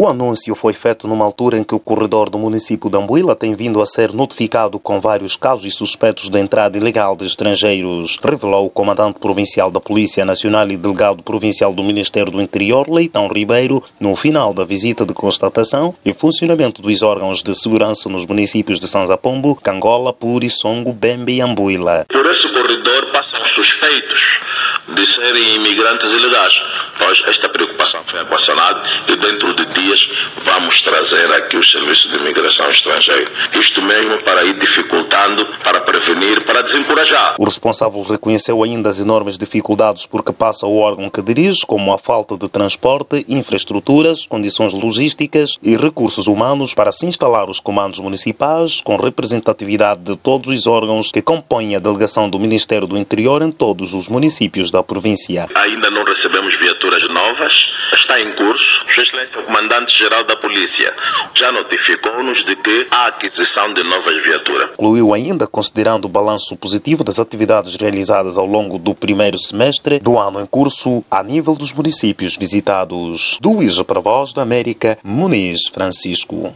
O anúncio foi feito numa altura em que o corredor do município de Ambuila tem vindo a ser notificado com vários casos suspeitos de entrada ilegal de estrangeiros, revelou o comandante provincial da Polícia Nacional e delegado provincial do Ministério do Interior, Leitão Ribeiro, no final da visita de constatação e funcionamento dos órgãos de segurança nos municípios de Sanzapombo, Cangola, Puri, Songo, Bembe e Ambuila. Por esse corredor passam suspeitos de serem imigrantes ilegais. Nós, esta preocupação foi equacionada e dentro de dias vamos trazer aqui o Serviço de Imigração Estrangeira. Isto mesmo para ir dificultando, para para desencorajar. O responsável reconheceu ainda as enormes dificuldades por que passa o órgão que dirige, como a falta de transporte, infraestruturas, condições logísticas e recursos humanos para se instalar os comandos municipais com representatividade de todos os órgãos que compõem a delegação do Ministério do Interior em todos os municípios da província. Ainda não recebemos viaturas novas, está em curso. Sua Excelência, o Comandante-Geral da Polícia já notificou-nos de que há aquisição de novas viaturas. Concluiu ainda, considerando o balanço positivo das atividades realizadas ao longo do primeiro semestre do ano em curso, a nível dos municípios visitados. Do Ija para Voz da América, Muniz Francisco.